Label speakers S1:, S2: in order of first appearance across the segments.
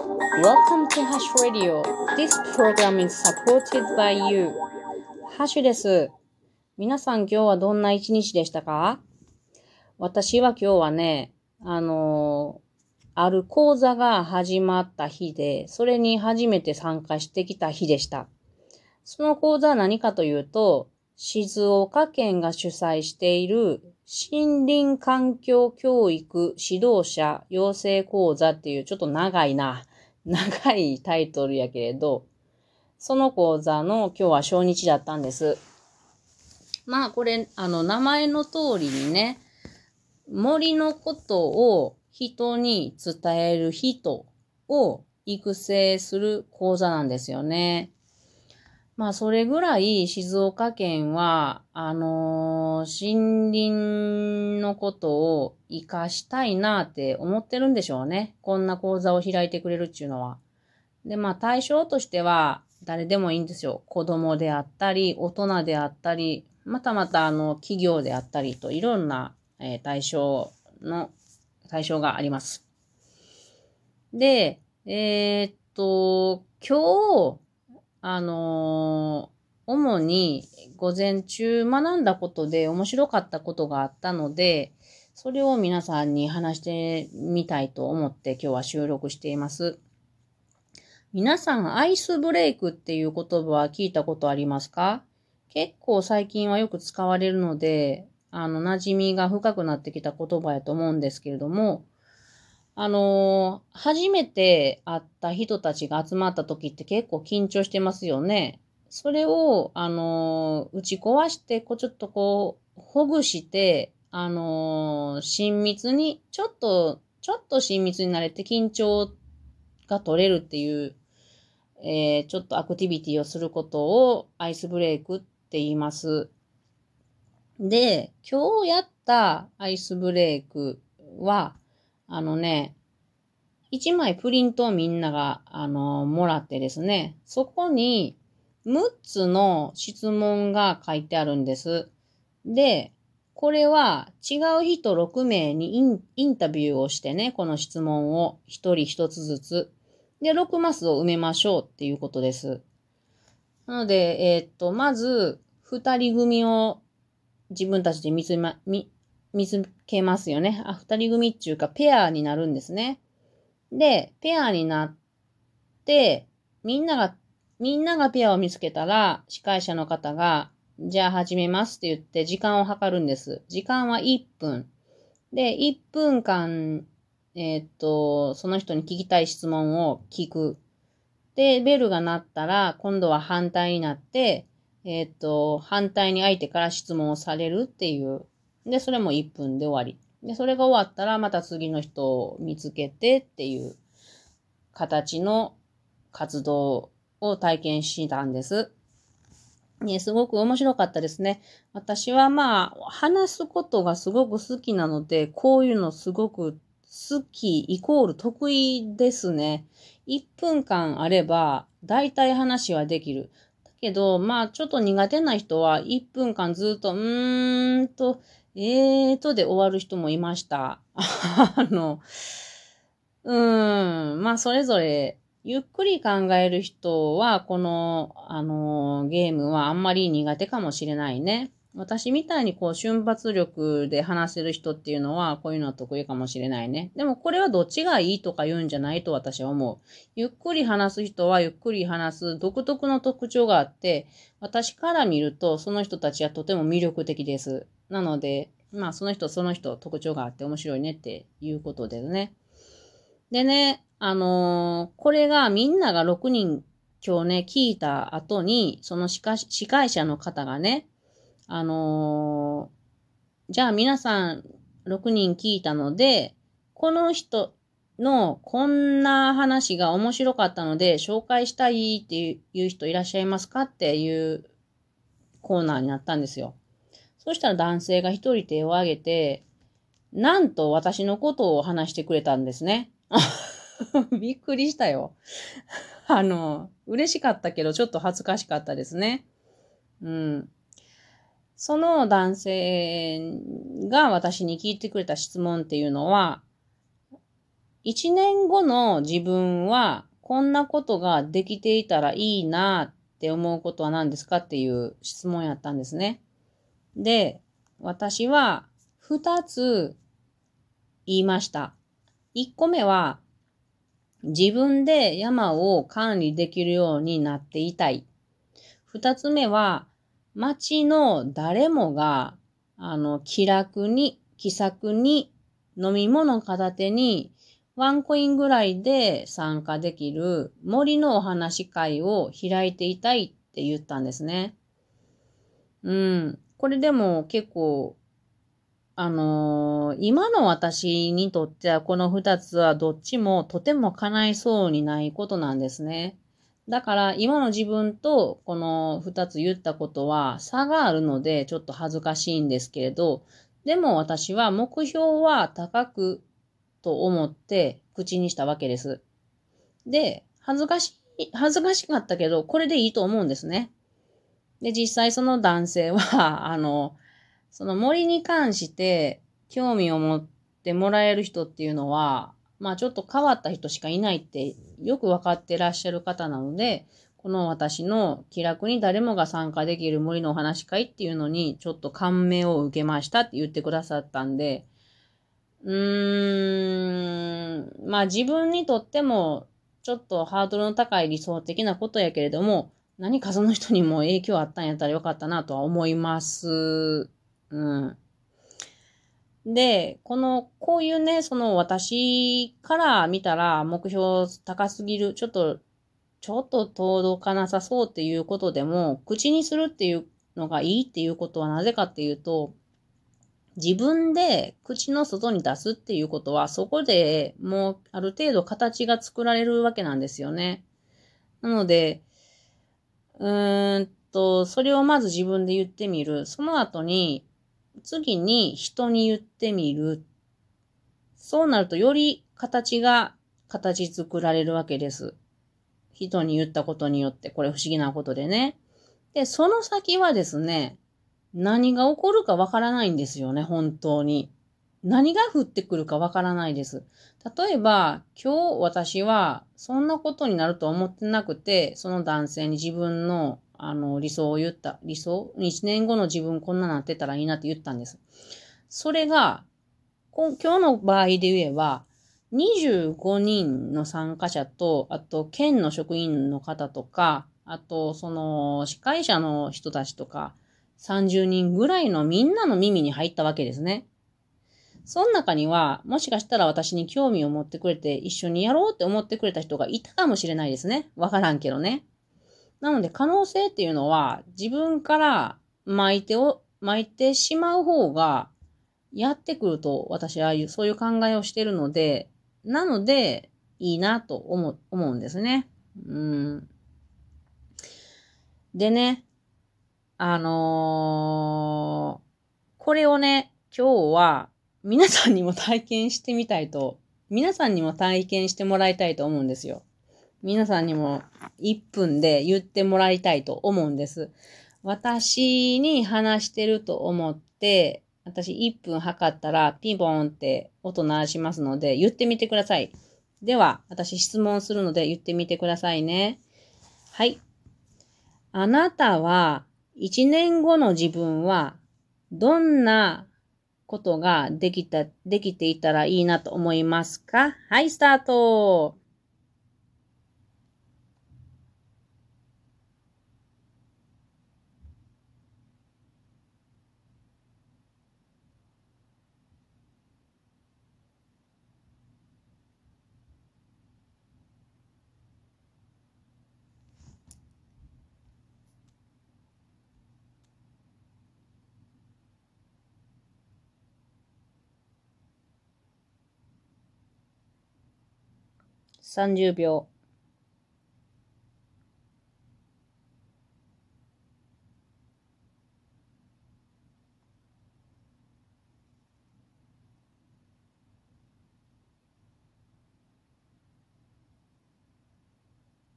S1: Welcome to Hash Radio. This program is supported by you. ハッシュです。皆さん今日はどんな一日でしたか？私は今日はね、あのある講座が始まった日で、それに初めて参加してきた日でした。その講座は何かというと、静岡県が主催している森林環境教育指導者養成講座っていうちょっと長いな、長いタイトルやけれど、その講座の今日は初日だったんです。まあこれ、あの名前の通りにね、森のことを人に伝える人を育成する講座なんですよね。まあ、それぐらい静岡県は、あのー森林のことを活かしたいなって思ってるんでしょうね。こんな講座を開いてくれるっていうのは。で、まあ、対象としては、誰でもいいんですよ。子供であったり、大人であったり、またまた、あの、企業であったりと、いろんな、えー対象の、対象があります。で、えーっと、今日、あのー主に午前中学んだことで面白かったことがあったので、それを皆さんに話してみたいと思って今日は収録しています。皆さん、アイスブレイクっていう言葉は聞いたことありますか？結構最近はよく使われるので、あの、馴染みが深くなってきた言葉やと思うんですけれども、あのー初めて会った人たちが集まった時って結構緊張してますよね。それを、あのー打ち壊して、こう、ちょっとこう、ほぐして、あのー親密に、ちょっと、ちょっと親密になれて緊張が取れるっていう、えーちょっとアクティビティをすることをアイスブレイクって言います。で、今日やったアイスブレイクは、あのね、一枚プリントをみんなが、あの、もらってですね、そこに6つの質問が書いてあるんです。で、これは違う人6名にインタビューをしてね、この質問を1人1つずつ。で、6マスを埋めましょうっていうことです。なので、えーっと、まず、2人組を自分たちで見つま、見つけますよね。あ、二人組っていうか、ペアになるんですね。で、ペアになって、みんなが、みんながペアを見つけたら、司会者の方が、じゃあ始めますって言って時間を計るんです。時間は1分。で、1分間、えーっと、その人に聞きたい質問を聞く。で、ベルが鳴ったら、今度は反対になって、えーっと、反対に相手から質問をされるっていう。で、それも1分で終わり。で、それが終わったら、また次の人を見つけてっていう形の活動を体験したんです。ね、すごく面白かったですね。私はまあ、話すことがすごく好きなので、こういうのすごく好きイコール得意ですね。1分間あれば、大体話はできる。だけど、まあ、ちょっと苦手な人は1分間ずっと、うーんと、えーとで終わる人もいました。あの、うーん、まあ、それぞれ、ゆっくり考える人は、この、あの、ゲームはあんまり苦手かもしれないね。私みたいにこう瞬発力で話せる人っていうのはこういうのは得意かもしれないね。でもこれはどっちがいいとか言うんじゃないと私は思う。ゆっくり話す人はゆっくり話す独特の特徴があって、私から見るとその人たちはとても魅力的です。なので、まあその人その人特徴があって面白いねっていうことですね。でね、あのーこれがみんなが6人今日ね、聞いた後に、その司会司会者の方がね、あのーじゃあ皆さん6人聞いたので、この人のこんな話が面白かったので紹介したいっていう人いらっしゃいますかっていうコーナーになったんですよ。そしたら男性が一人手を挙げて、なんと私のことを話してくれたんですね。びっくりしたよ。あの、嬉しかったけどちょっと恥ずかしかったですね。うん。その男性が私に聞いてくれた質問っていうのは、1年後の自分はこんなことができていたらいいなって思うことは何ですかっていう質問やったんですね。で、私は2つ言いました。1個目は自分で山を管理できるようになっていたい。2つ目は町の誰もがあの気楽に気さくに飲み物片手にワンコインぐらいで参加できる森のお話会を開いていたいって言ったんですね。うん。これでも結構、あのー、今の私にとってはこの二つはどっちもとても叶いそうにないことなんですね。だから今の自分とこの二つ言ったことは差があるのでちょっと恥ずかしいんですけれど、でも私は目標は高くと思って口にしたわけです。で、恥ずかしい、恥ずかしかったけど、これでいいと思うんですね。で、実際その男性は、あの、その森に関して興味を持ってもらえる人っていうのは、まあちょっと変わった人しかいないってよくわかってらっしゃる方なので、この私の気楽に誰もが参加できる森のお話会っていうのにちょっと感銘を受けましたって言ってくださったんで、うーん、まあ自分にとってもちょっとハードルの高い理想的なことやけれども、何かその人にも影響あったんやったらよかったなとは思います。うん。で、この、こういうね、その私から見たら目標高すぎる、ちょっと、ちょっと届かなさそうっていうことでも、口にするっていうのがいいっていうことはなぜかっていうと、自分で口の外に出すっていうことは、そこでもうある程度形が作られるわけなんですよね。なので、うーんと、それをまず自分で言ってみる。その後に、次に人に言ってみる。そうなるとより形が形作られるわけです。人に言ったことによって、これ不思議なことでね。で、その先はですね、何が起こるかわからないんですよね、本当に。何が降ってくるかわからないです。例えば、今日私はそんなことになると思ってなくて、その男性に自分のあの理想を言った。理想 ?1 年後の自分こんななってたらいいなって言ったんです。それが、今日の場合で言えば、25人の参加者と、あと県の職員の方とか、あとその司会者の人たちとか、30人ぐらいのみんなの耳に入ったわけですね。その中には、もしかしたら私に興味を持ってくれて、一緒にやろうって思ってくれた人がいたかもしれないですね。わからんけどね。なので、可能性っていうのは、自分から巻いてを、巻いてしまう方が、やってくると、私はそういう考えをしてるので、なので、いいなと思う、思うんですね。うん。でね、あのー、これをね、今日は皆さんにも体験してみたいと、皆さんにも体験してもらいたいと思うんですよ。皆さんにも1分で言ってもらいたいと思うんです。私に話してると思って、私1分測ったらピンポンって音鳴らしますので言ってみてください。では、私質問するので言ってみてくださいね。はい。あなたは一年後の自分はどんなことができた、できていたらいいなと思いますか？はい、スタート。30秒。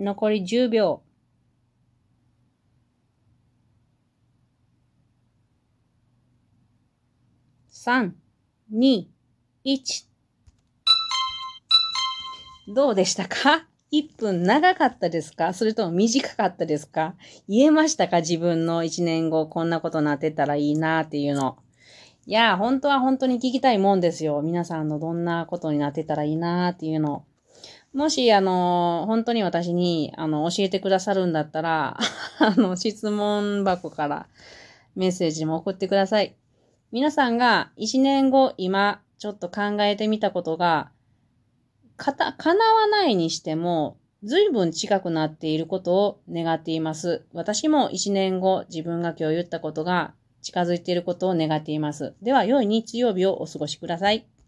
S1: 残り10秒。3、2、1。どうでしたか ?1 分長かったですか？それとも短かったですか？言えましたか？自分の1年後こんなことなってたらいいなっていうの。いや、本当は本当に聞きたいもんですよ。皆さんのどんなことになってたらいいなっていうの。もし、あの、本当に私に、あの、教えてくださるんだったら、あの、質問箱からメッセージも送ってください。皆さんが1年後、今、ちょっと考えてみたことが、かた、叶わないにしても、随分近くなっていることを願っています。私も1年後、自分が今日言ったことが近づいていることを願っています。では、良い日曜日をお過ごしください。